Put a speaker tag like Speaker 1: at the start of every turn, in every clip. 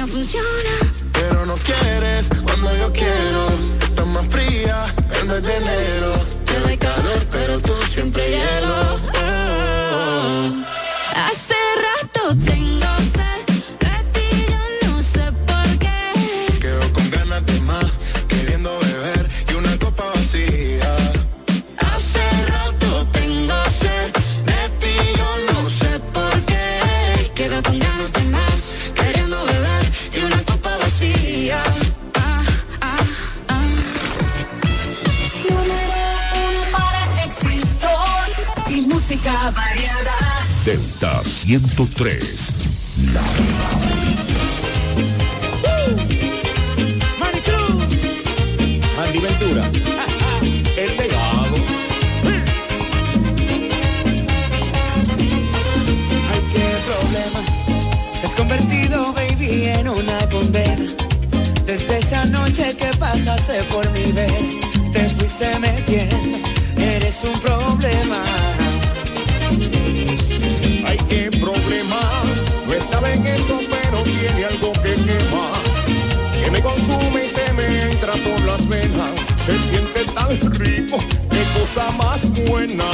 Speaker 1: no funciona.
Speaker 2: Pero no quieres cuando yo quiero. Estás más fría el mes de enero. Te doy calor, pero tú siempre hielo. Oh, oh, oh.
Speaker 1: Hace rato tengo.
Speaker 3: 103. La
Speaker 4: favorita. Ventura. El pegado. Ay, qué problema. Te convertido, baby, en una condena. Desde esa noche que pasaste por mi vez, te fuiste metiendo. Eres un problema
Speaker 5: se siente tan rico, qué cosa más buena.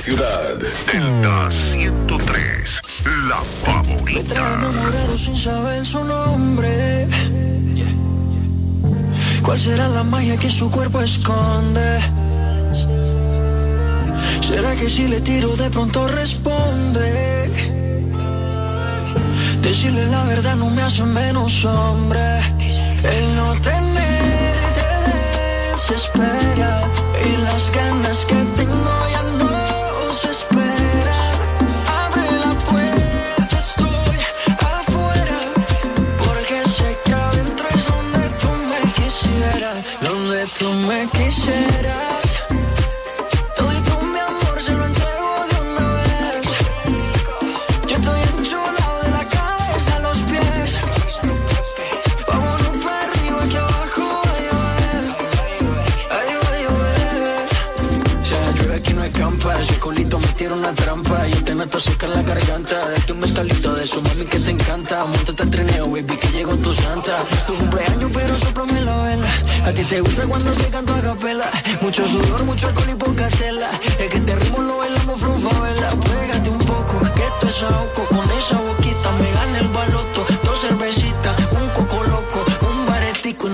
Speaker 3: ciudad. Delta 103, la favorita.
Speaker 2: Enamorado sin saber su nombre. ¿Cuál será la magia que su cuerpo esconde? ¿Será que si le tiro de pronto responde? Decirle la verdad no me hace menos hombre. El no tener desespera y las ganas que tengo tú me quisieras.
Speaker 6: intoxica en la garganta. De tu mezcalito, de su mami que te encanta. Montate al trineo, baby, que llegó tu santa. Es tu cumpleaños, pero soplame la vela. A ti te gusta cuando te canto a capela. Mucho sudor, mucho alcohol y poca tela. Es que te ritmo lo bailamos, frufa, vela. Pégate un poco, que esto es ahogo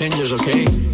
Speaker 6: changes, okay?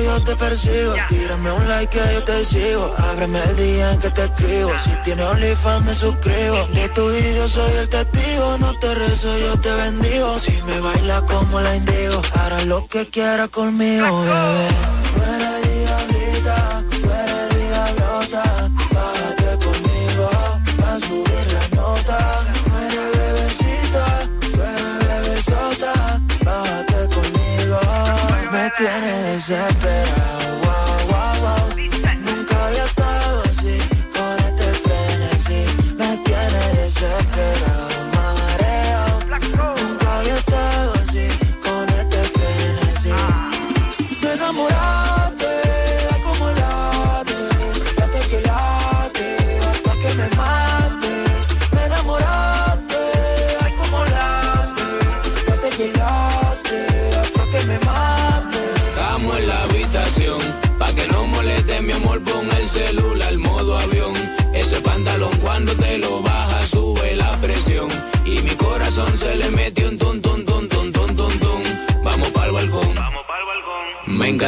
Speaker 6: yo te persigo. Tírame un like que yo te sigo. Ábreme el día en que te escribo. Si tienes OnlyFans me suscribo. De tu vídeo soy el testigo. No te rezo, yo te bendigo. Si me baila como la indigo Hará lo que quiera conmigo, bebé.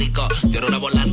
Speaker 7: All of the Barbies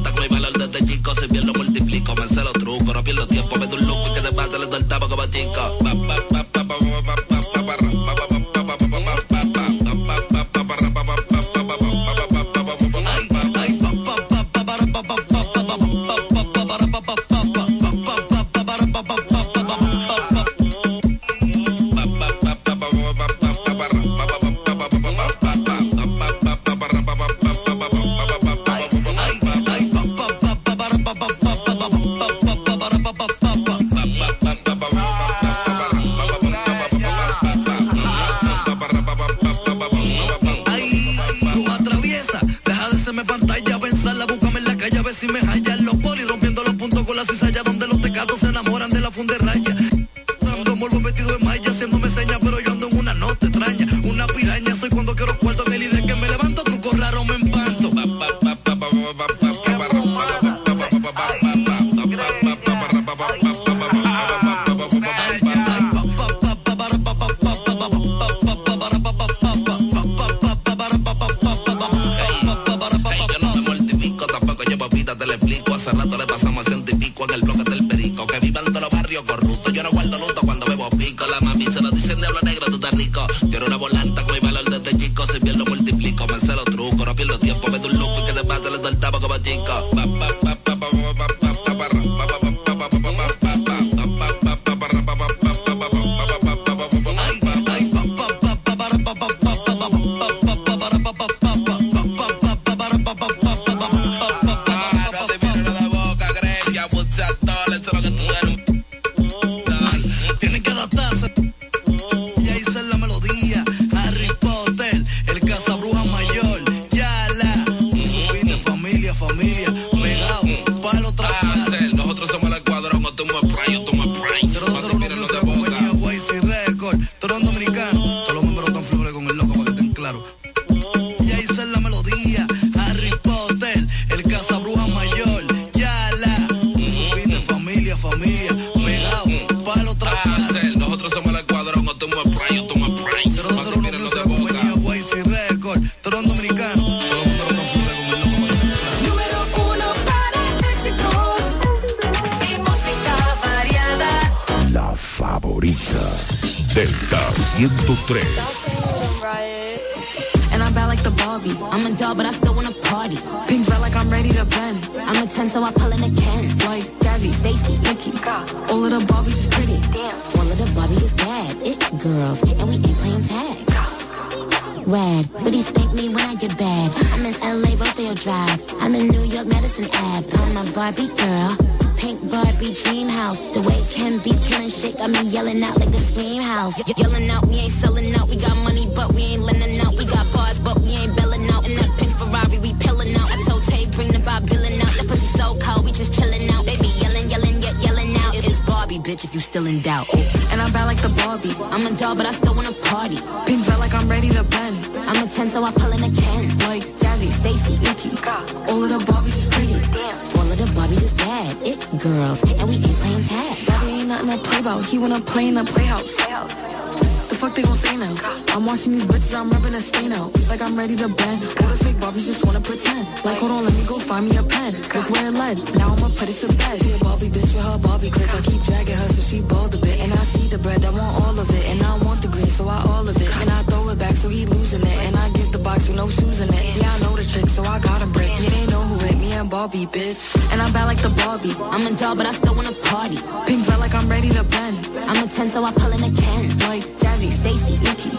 Speaker 8: Ready to bend. All the fake Barbies just wanna pretend. Like, hold on, let me go find me a pen. Look where it led. Now I'ma put it to bed. She a Barbie bitch with her Barbie click. I keep dragging her so she bald a bit. And I see the bread, I want all of it. And I want the green, so I all of it. And I throw it back so he losing it. And I give the box with no shoes in it. Yeah, I know the trick, so I got him brick. Yeah, they know who hit me and Barbie, bitch. And I'm bad like the Barbie.
Speaker 9: I'm a doll, but I still wanna party.
Speaker 8: Pink belt like I'm ready to bend.
Speaker 9: I'm a 10, so I pull in a can.
Speaker 8: Like Jazzy,
Speaker 9: Stacy, Nikki.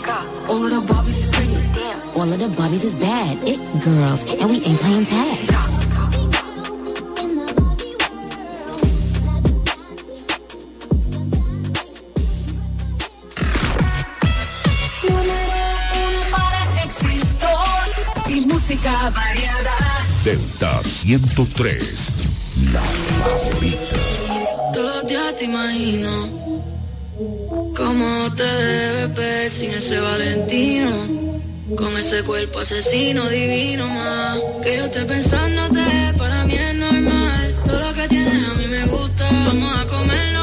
Speaker 8: All of the Barbies.
Speaker 9: All of the Barbies is bad. It girls, and we ain't playing tag.
Speaker 10: Número uno para éxitos y música variada.
Speaker 3: Delta 103, la favorita.
Speaker 11: Todos los días te imagino cómo te debes ver sin ese Valentino. Con ese cuerpo asesino divino más. Que yo esté pensándote, para mí es normal. Todo lo que tienes a mí me gusta. Vamos a comernos,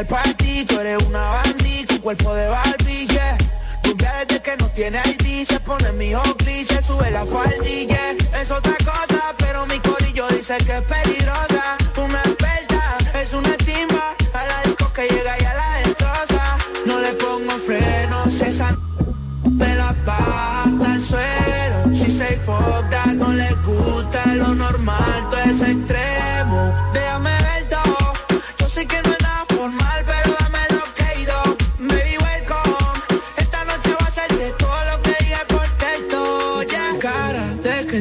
Speaker 5: al party. Tú eres una bandit con cuerpo de Barbie, yeah. Desde que no tiene ID, se pone mi Oakley, se sube la faldilla. Es otra cosa, pero mi corillo dice que es peligrosa. Una experta, es una timba. A la disco que llega y a la destroza. No le pongo frenos, esa me la baja hasta el suelo. She say fuck no le gusta lo normal, todo es extremo.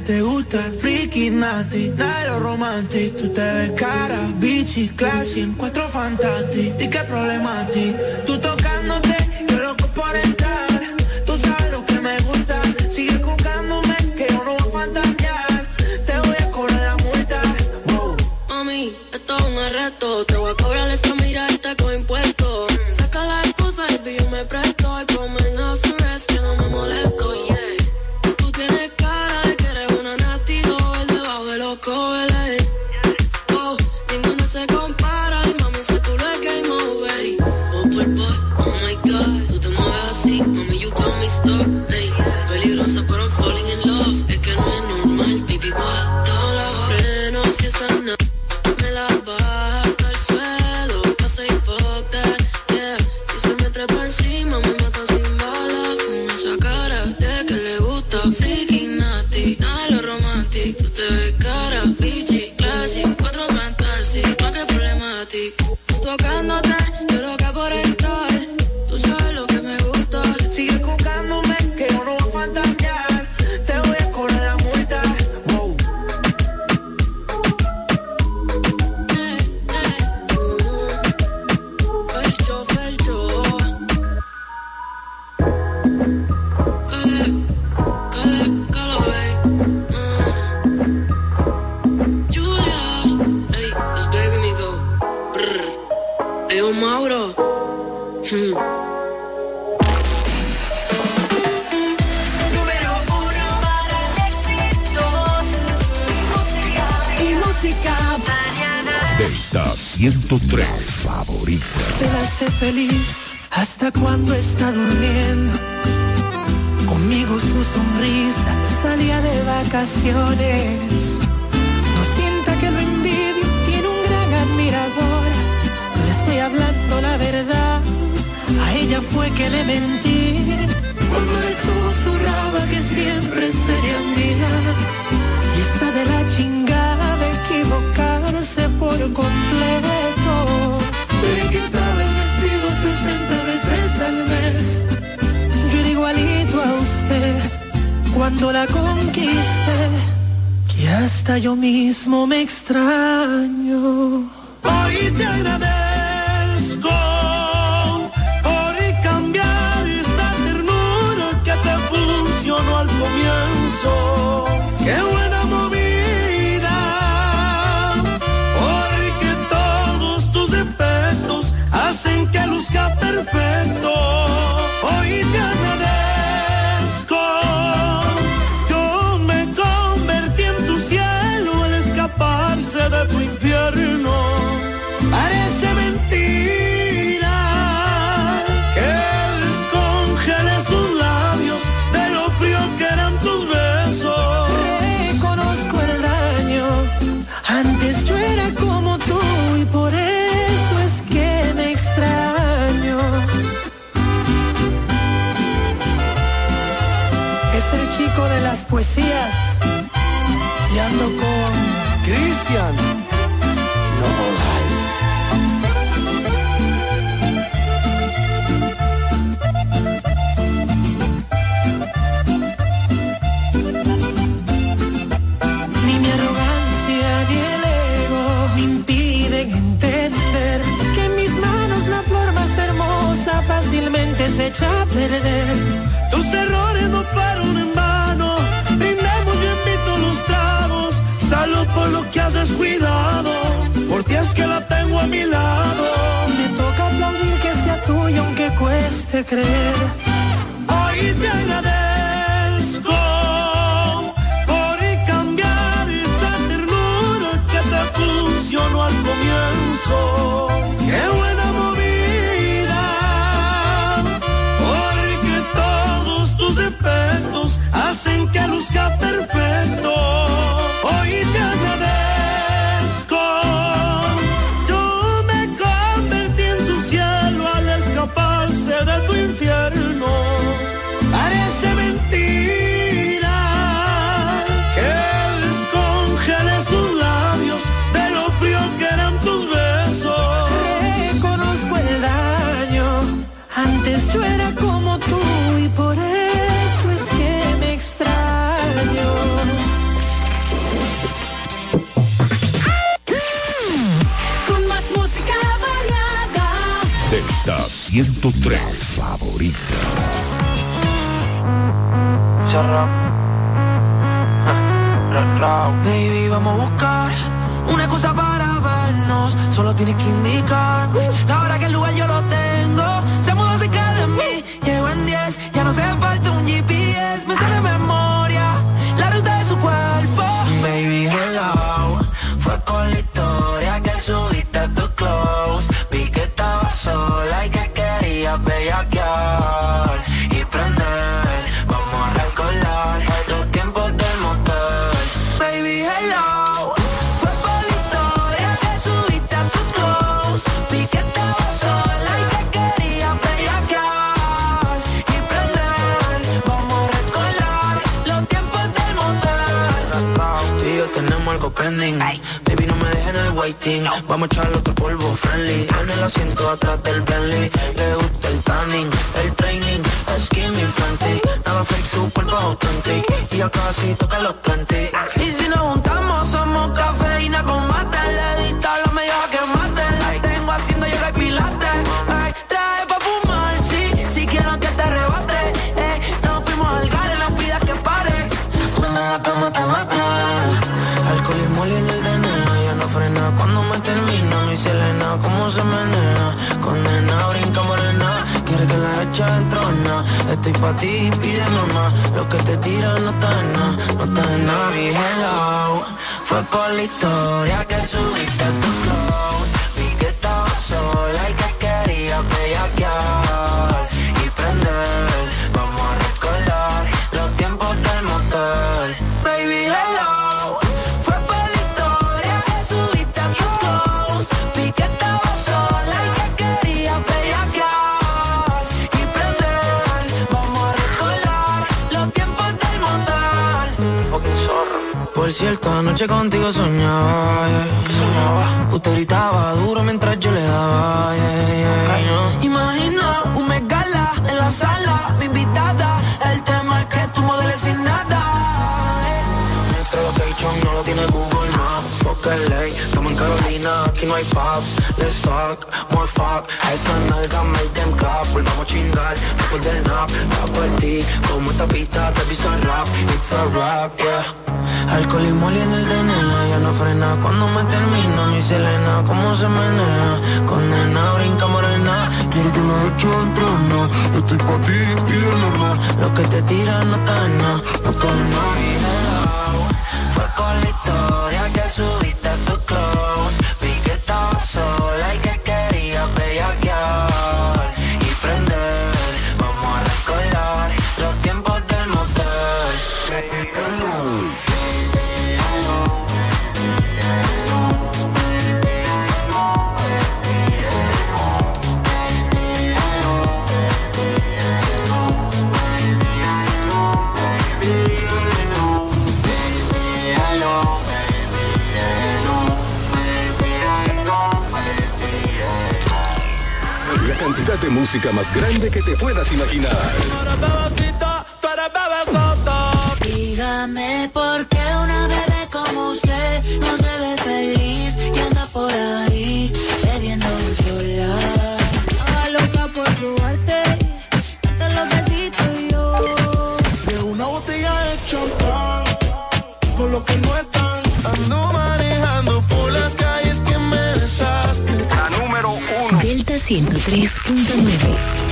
Speaker 5: Te gusta el freaky de lo romantic. Tú te ves cara, bichi, classy, en cuatro fantastic. ¿Y qué problema a ti? Tú tocándote, yo loco por entrar. Tú sabes lo que me gusta. Sigue buscándome, que yo no voy a fantasear. Te voy a cobrar la multa. Wow.
Speaker 11: Mami, esto es un arresto. Te voy a cobrar esa la
Speaker 12: conquisté. Que hasta yo mismo me extraño.
Speaker 13: Tus errores no fueron en vano. Brindemos y invito los tragos. Salud por lo que has descuidado. Por ti es que la tengo a mi lado.
Speaker 14: Me toca aplaudir que sea tuyo aunque cueste creer.
Speaker 13: Hoy te agradezco
Speaker 15: 101.3 favorita.
Speaker 14: Baby, vamos a buscar una cosa para vernos. Solo tienes que indicarme la hora que el lugar yo lo tengo Baby, no me dejen el waiting. Vamos a echarle otro polvo friendly. En el asiento atrás del Bentley. Le gusta el tanning, el training. Skin mi frantic. Nada fake, su cuerpo authentic. Y ya casi toca los 30. Y si nos juntamos, somos cafeína con mate. Se menea. Condena, brinca morena. Quiere que la eche dentro, na. Estoy pa' ti, pide mamá. Lo que te tira no está en nada, no está en nada. Mi hello. Fue por la historia que subiste a tu close. Vi que estaba sola y que quería bellaquear Anoche contigo soñaba. Usted gritaba duro mientras yo le daba. Imagina un megala en la sala, mi invitada. El tema es que tú modeles sin nada. Nuestro location no lo tiene Google. Fuck LA, estamos en Carolina, aquí no hay pubs. Let's talk, more fuck. A esa nalga make them clap. Volvamos a chingar después del nap. Va por ti, como esta pista te pisa rap. It's a rap, yeah. Alcohol y moli en el DNA, ya no frena cuando me termina mi Selena, cómo se menea, condena, brinca morena, quiere que la eche entrena, estoy pa' ti, pide mamá, lo que te tira no está en nada, no está en nada. La historia que subiste a tu close,
Speaker 3: música más grande que te puedas imaginar.
Speaker 1: Dígame por qué una bebé como usted no se ve feliz y anda por ahí
Speaker 16: 103.9.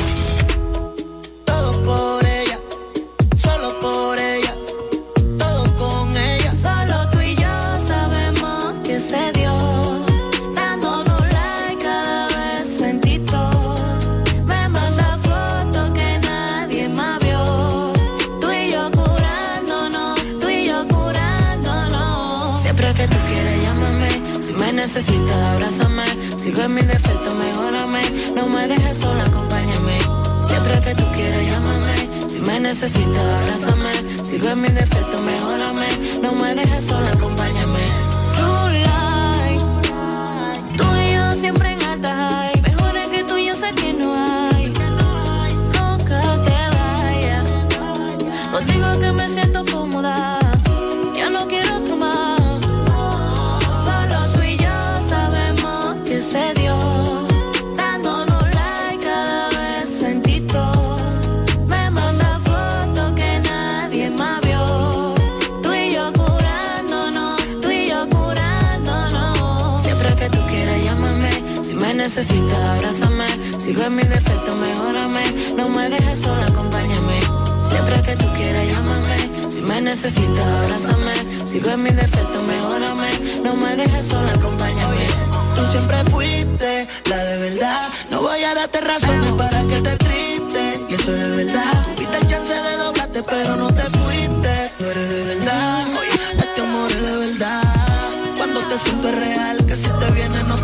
Speaker 1: tú quieras llámame. Si me necesitas abrázame. Si ves mi defecto mejórame. No me dejes sola, acompáñame. Necesitas abrázame. Si ves mi defecto mejórame. No me dejes sola, acompáñame. Siempre que tú quieras llámame. Si me necesitas abrázame. Si ves mi defecto mejórame. No me dejes sola, acompáñame. Tú
Speaker 17: siempre fuiste la de verdad. No voy a darte razones para que te triste. Y eso es de verdad. Tuviste el chance de doblarte, pero no te fuiste. No eres de verdad. Este amor es de verdad. Cuando te siento es real, que si te viene no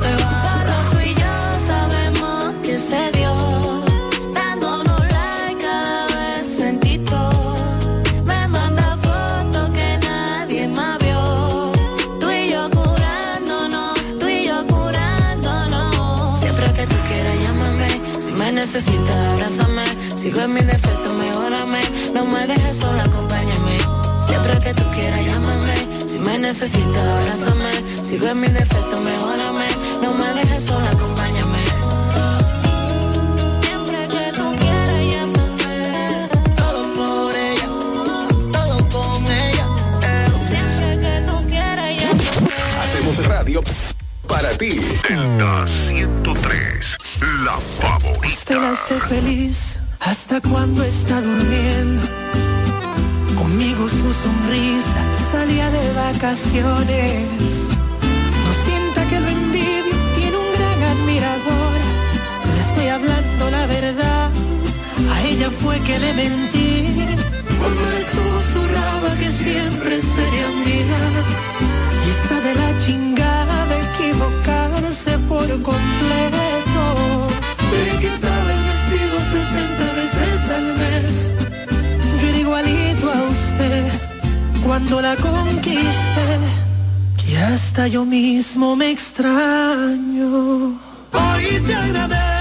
Speaker 1: ves mi defecto mejórame. No me dejes sola, acompáñame. Siempre que tú quieras llámame. Si me necesitas abrázame. Si ves mi defecto mejórame. No me dejes sola, acompáñame. Siempre que tú quieras llámame.
Speaker 17: Todo por ella, todo con ella.
Speaker 1: Siempre que tú quieras llámame.
Speaker 3: Hacemos radio para ti. Delta 103. La favorita.
Speaker 12: la hace feliz hasta cuando está durmiendo. Conmigo su sonrisa salía de vacaciones. No sienta que lo envidio, tiene un gran admirador. Le estoy hablando la verdad, a ella fue que le mentí. Cuando le susurraba que siempre sería mía. Y está de la chingada de equivocarse por completo. 60 veces al mes. Yo era igualito a usted cuando la conquisté. Que hasta yo mismo me extraño. Hoy te agradezco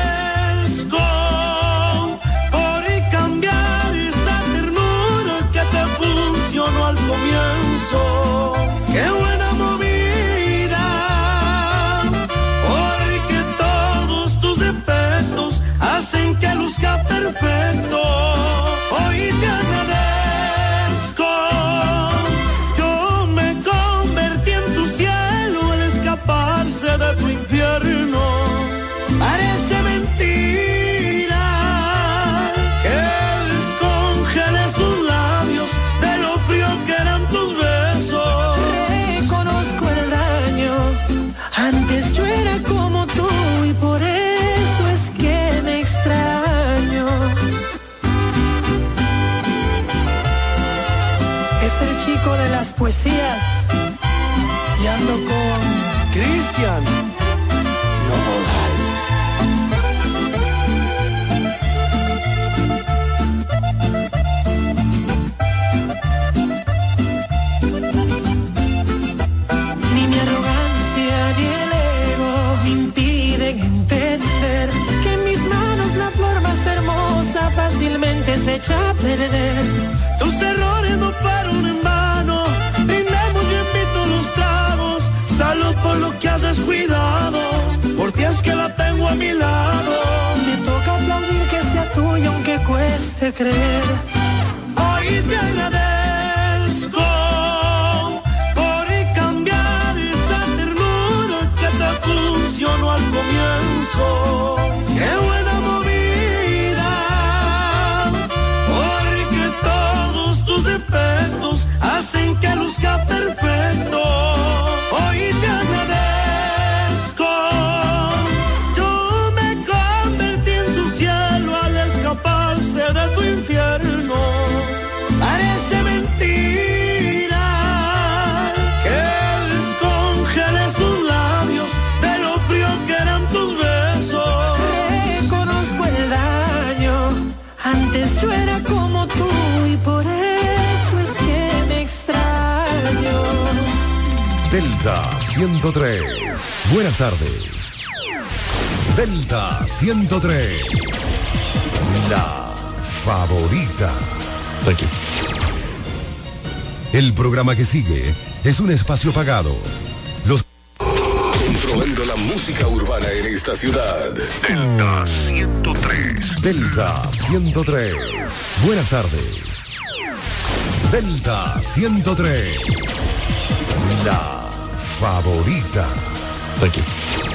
Speaker 13: perder. Tus errores no fueron en vano. Brindemos y invito los tragos. Salud por lo que has descuidado. Por ti es que la tengo a mi lado. Me toca aplaudir que sea tuya aunque cueste creer. Hoy te agradezco
Speaker 3: Delta 103. Buenas tardes. Delta 103. La favorita. El programa que sigue es un espacio pagado. Los
Speaker 18: Controlando la música urbana en esta ciudad. Delta 103.
Speaker 3: Delta 103. Buenas tardes. Delta 103. La favorita.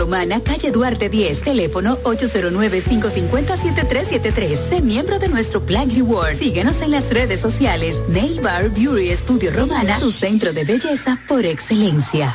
Speaker 19: Romana, calle Duarte 10, teléfono 809-550-7373. Sé miembro de nuestro Plan Reward. Síguenos en las redes sociales. Nail Bar Beauty Studio Romana, tu centro de belleza por excelencia.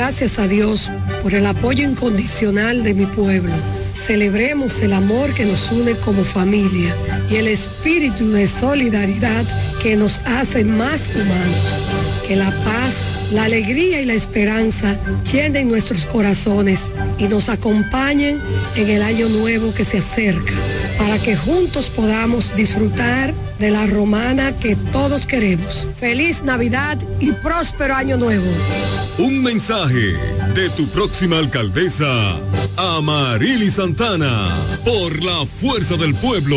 Speaker 20: a Dios por el apoyo incondicional de mi pueblo. Celebremos el amor que nos une como familia y el espíritu de solidaridad que nos hace más humanos. Que la paz, la alegría y la esperanza llenen nuestros corazones y nos acompañen en el año nuevo que se acerca, para que juntos podamos disfrutar de la romana que todos queremos. Feliz Navidad y próspero año nuevo.
Speaker 21: Un mensaje de tu próxima alcaldesa, Amarili Santana, por la fuerza del pueblo.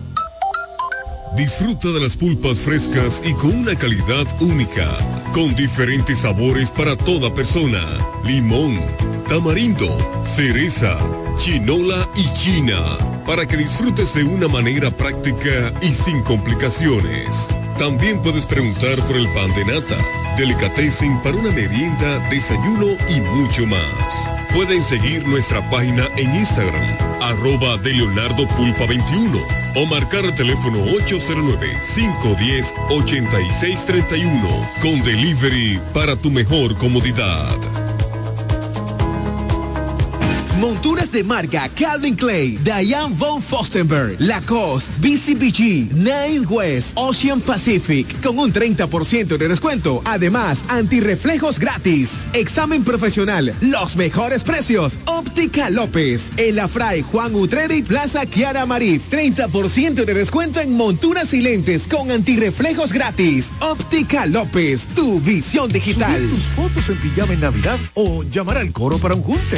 Speaker 21: Disfruta de las pulpas frescas y con una calidad única, con diferentes sabores para toda persona. Limón, tamarindo, cereza, chinola y china, para que disfrutes de una manera práctica y sin complicaciones. También puedes preguntar por el pan de nata, delicatessen para una merienda, desayuno y mucho más. Pueden seguir nuestra página en Instagram, arroba de Leonardo Pulpa 21 o marcar el teléfono 809-510-8631 con delivery para tu mejor comodidad.
Speaker 22: Monturas de marca Calvin Clay, Diane von Fostenberg, Lacoste, BCBG, Nine West, Ocean Pacific, con un 30% de descuento. Además, antirreflejos gratis. Examen profesional, los mejores precios. Óptica López, El Afray Juan Utreri, Plaza Kiara Marí. 30% de descuento en monturas y lentes con antirreflejos gratis. Óptica López, tu visión digital.
Speaker 23: Subir tus fotos en pijama en Navidad o llamar al coro para un junte.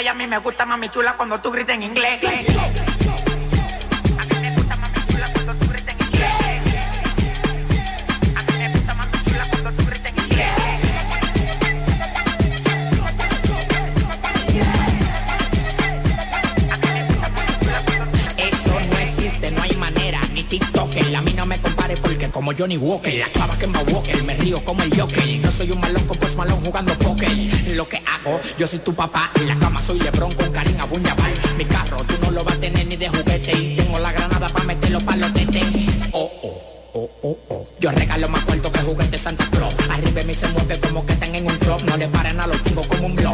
Speaker 7: Y
Speaker 24: a mí me gusta mami chula cuando tú grites en inglés.
Speaker 25: Johnny Walker, la clava que me Walker, me río como el Joker. No soy un malón con post malón jugando póker. Lo que hago, yo soy tu papá. En la cama soy Lebron con Karina Buñabal. Mi carro tú no lo vas a tener ni de juguete. Y tengo la granada para meterlo para los tetes. Oh, oh, oh, oh, oh. Yo regalo más cuarto que juguete Santa Claus. Arriba de mí se mueve como que están en un club. No le paren a los tengo como un blob,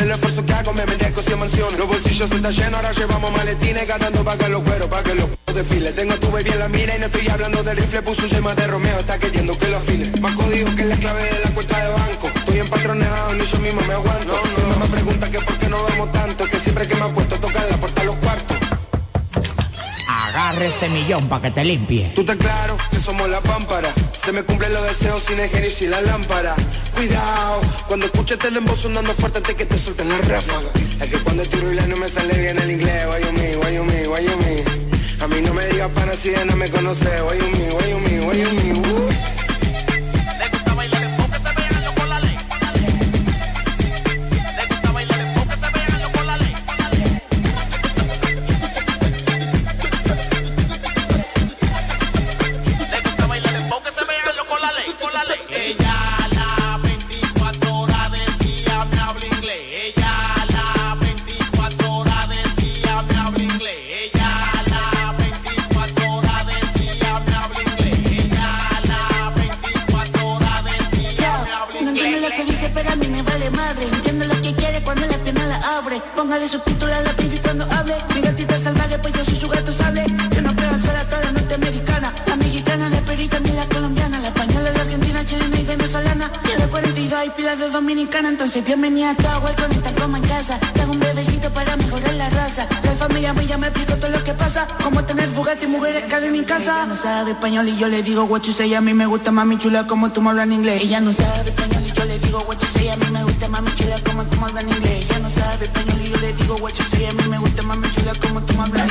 Speaker 26: el
Speaker 4: esfuerzo que hago me merezco 100 mansiones. Los bolsillos están llenos, ahora llevamos maletines, ganando pa' que los cueros, pa' que los desfile. Tengo tu baby en la mira y no estoy hablando del rifle, puso un tema de Romeo, está queriendo que lo afine. Más código que la clave de la cuenta de banco. Estoy empatronado, ni yo mismo me aguanto. Mi mamá me pregunta que por qué no vemos tanto, que siempre que me acuesto tocan la puerta a los cuartos.
Speaker 25: Agarre ese millón para que te limpie.
Speaker 4: Tú estás claro que somos la pámpara. Me cumplen los deseos sin el genio y sin la lámpara. Cuidado, cuando escuches el embozo sonando fuerte antes que te suelten la ráfaga. Es que cuando tiro y me sale bien el inglés. Why you me, why you me, why you me. A mí no me digas pana si ya no me conoce. Why you me, why you me, why you me. Uh.
Speaker 17: Entonces bienvenida a tu agua con esta coma en casa. Tengo un bebecito para mejorar la raza. La familia mía me explico todo lo que pasa. Como tener Bugatti y mujeres cadena en casa. Ella no sabe español y yo le digo what you. A mí me gusta mami chula como tú me hablas en inglés. Ella no sabe español y yo le digo what you. A mí me gusta mami chula como tú me hablas en inglés. Ella no sabe español y yo le digo what. A mí me gusta mami chula como tú me hablas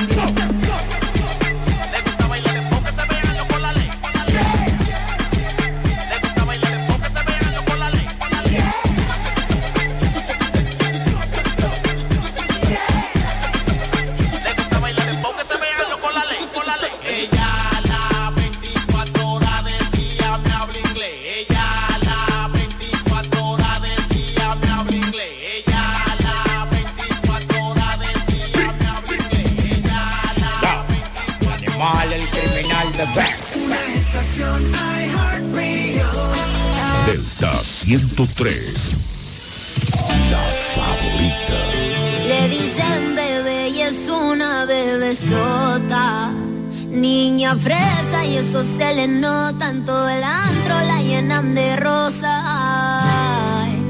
Speaker 21: 103. La favorita.
Speaker 27: Le dicen bebé y es una bebesota. Niña fresa y eso se le nota. Todo el antro la llenan de rosa. Ay.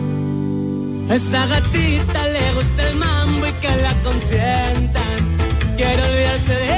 Speaker 28: Esa gatita le gusta el mambo y que la consientan. Quiero olvidarse de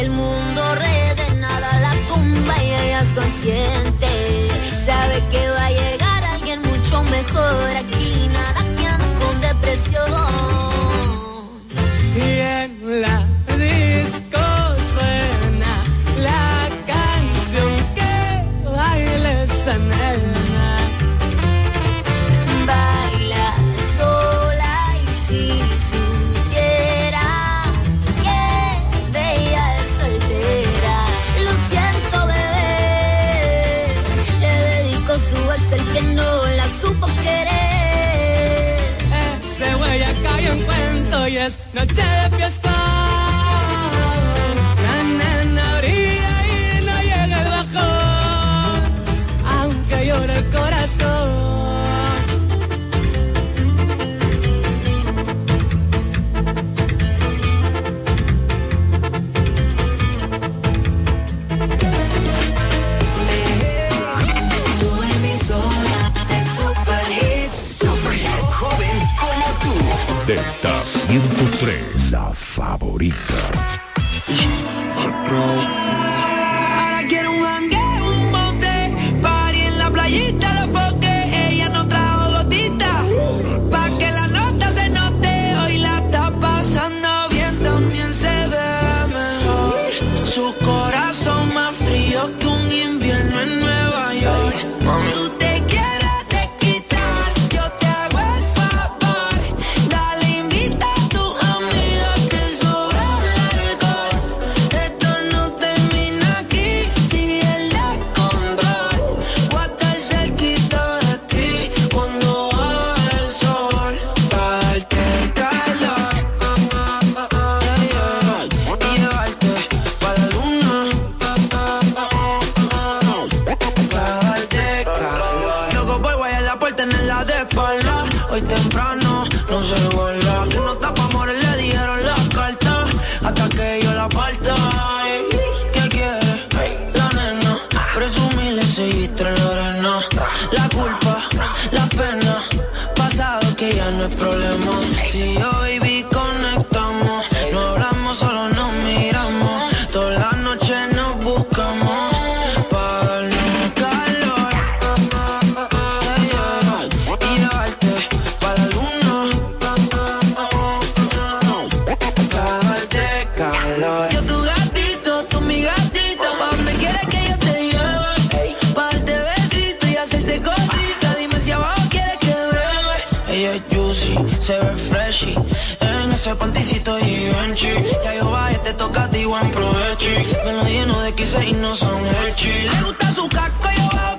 Speaker 27: el mundo redenada la tumba y ella es consciente. Sabe que va a llegar alguien mucho mejor aquí.
Speaker 29: hoy temprano no se guarda. Que no tapa amores le dijeron las cartas hasta que yo la parta. ¿Qué quiere? La nena, presumirle seguiste en la arena. La culpa, la pena, pasado que ya no es problema. Si carrito Givenchy Ya yo bajé, te toca a ti, buen provecho Me lo lleno de quise y no son el chile Le gusta su casco, yo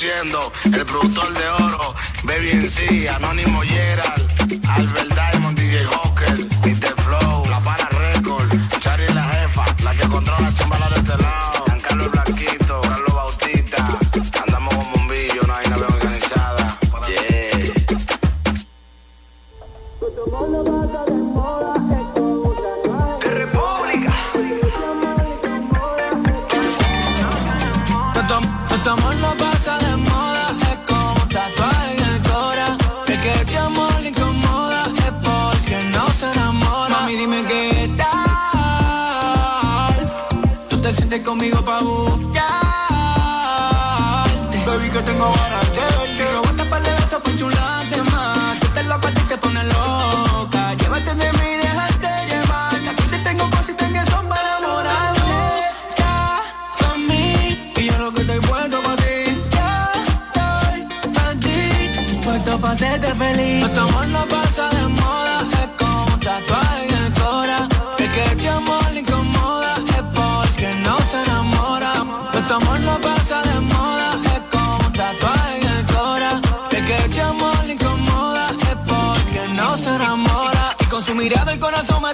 Speaker 30: produciendo, el productor de oro, Baby en sí, Anónimo Gerald,
Speaker 29: al verdad mirada el corazón me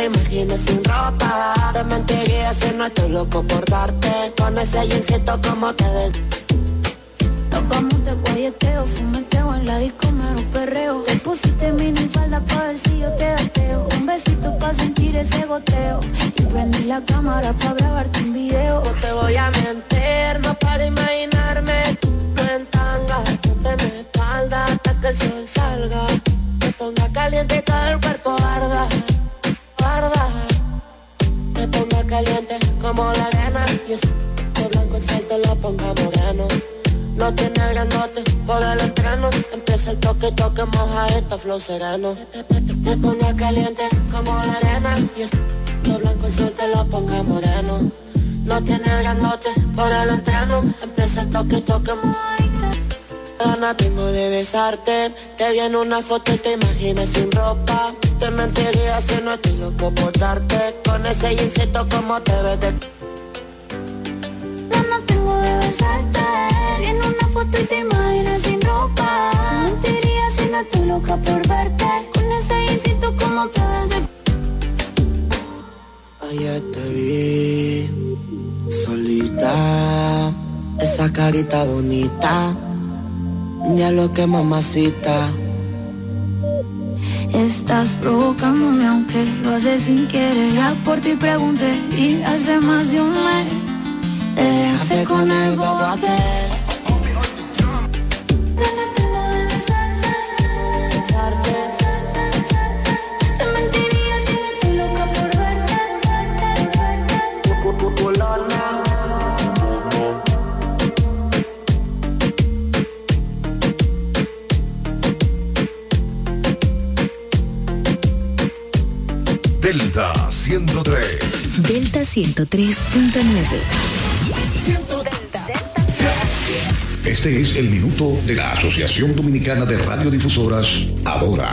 Speaker 29: te
Speaker 1: imaginas sin ropa. Te mentiría si no estoy
Speaker 31: loco por darte. Con ese jeansito como te ves.
Speaker 1: Nos vamos de guayeteo, fumeteo en la disco, mero perreo. Te pusiste mini falda pa' ver si yo te gateo. Un besito pa' sentir ese goteo. Y prendí la cámara pa' grabarte un video.
Speaker 31: No te voy a mentir, no para imaginarme tú en tanga. Ponte mi espalda hasta que el sol salga. Te ponga caliente y y es blanco el sol te lo ponga moreno. No tiene grandote por el entreno. Empieza el toque, toque, moja esta flow sereno. Te, te, caliente como la arena y es blanco el sol te lo ponga moreno. No tiene grandote por el entreno. Empieza el toque, toque, Gana tengo de besarte. Te vi en una foto y te imaginas sin ropa. Te mentiría si no estoy loco por darte. Con ese jeansito como te ves de
Speaker 1: de besarte. Vi en una foto y te imaginas sin ropa. Mentiría si no estoy loca por verte. Con ese insito como te de
Speaker 31: Ayer te vi solita, esa carita bonita, lo que mamacita.
Speaker 1: Estás provocándome aunque lo haces sin querer. Ya por ti pregunté y hace más de un mes dejaste con el bobo aquel.
Speaker 32: Delta 103.
Speaker 19: Delta 103.9.
Speaker 3: Este es el minuto de la Asociación Dominicana de Radiodifusoras, Adora.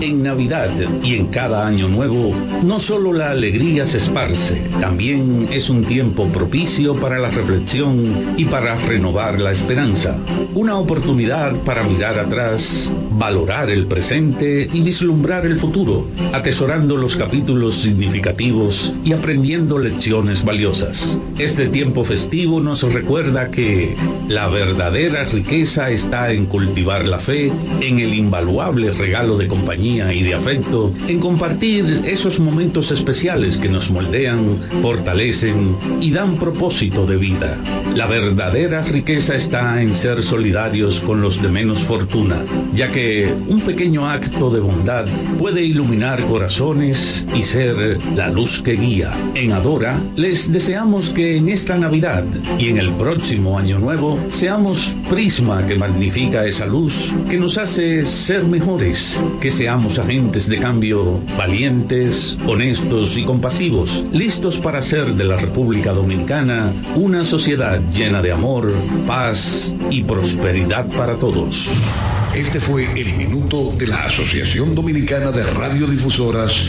Speaker 33: En Navidad y en cada año nuevo, no solo la alegría se esparce, también es un tiempo propicio para la reflexión y para renovar la esperanza. Una oportunidad para mirar atrás, valorar el presente y vislumbrar el futuro, atesorando los capítulos significativos y aprendiendo lecciones valiosas. Este tiempo festivo nos recuerda que la verdadera riqueza está en cultivar la fe, en el invaluable regalo de compañía y de afecto, en compartir esos momentos especiales que nos moldean, fortalecen y dan propósito de vida. La verdadera riqueza está en ser solidarios con los de menos fortuna, ya que un pequeño acto de bondad puede iluminar corazones y ser la luz que guía. En Adora les deseamos que en esta Navidad y en el próximo Año Nuevo seamos prisma que magnifica esa luz que nos hace ser mejores, que seamos agentes de cambio valientes, honestos y compasivos, listos para hacer de la República Dominicana una sociedad llena de amor, paz y prosperidad para todos.
Speaker 3: Este fue el minuto de la Asociación Dominicana de Radiodifusoras,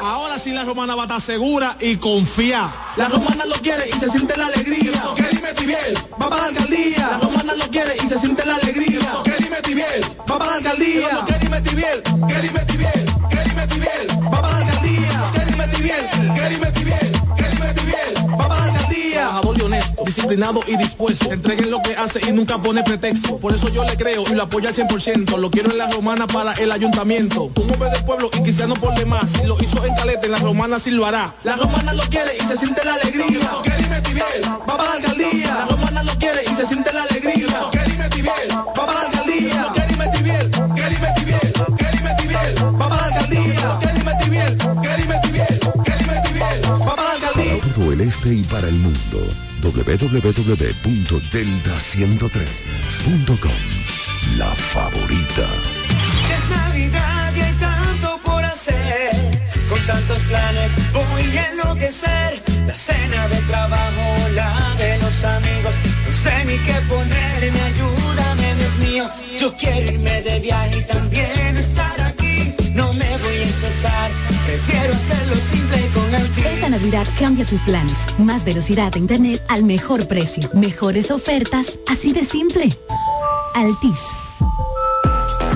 Speaker 4: Ahora sí la romana va a estar segura y confía. La romana lo quiere y se siente la alegría. Que dime Tibiel, va para la alcaldía. La romana lo quiere y se siente la alegría. Que dime Tibiel, va para la alcaldía. Kelly Metiviel, Kelly Metiviel, Kelly Metiviel, va para la disciplinado y dispuesto. Entreguen lo que hace y nunca pone pretexto. Por eso yo le creo y lo apoyo al 100%. Lo quiero en la romana para el ayuntamiento. Un hombre del pueblo y cristiano por demás. Si lo hizo en Caleta, en la romana sí lo hará. La romana lo quiere y se siente la alegría. Kelly Metiviel, va para la alcaldía. La romana lo quiere y se siente la alegría. Kelly Metiviel, va para la alcaldía.
Speaker 23: Este y para el mundo. www.delta103.com La favorita.
Speaker 5: Es Navidad y hay tanto por hacer. Con tantos planes voy a enloquecer. La cena de trabajo, la de los amigos. No sé ni qué ponerme, ayúdame, Dios mío. Yo quiero irme de viaje también prefiero hacerlo simple con el
Speaker 19: Esta Navidad cambia tus planes. Más velocidad de internet al mejor precio. Mejores ofertas, así de simple. Altis.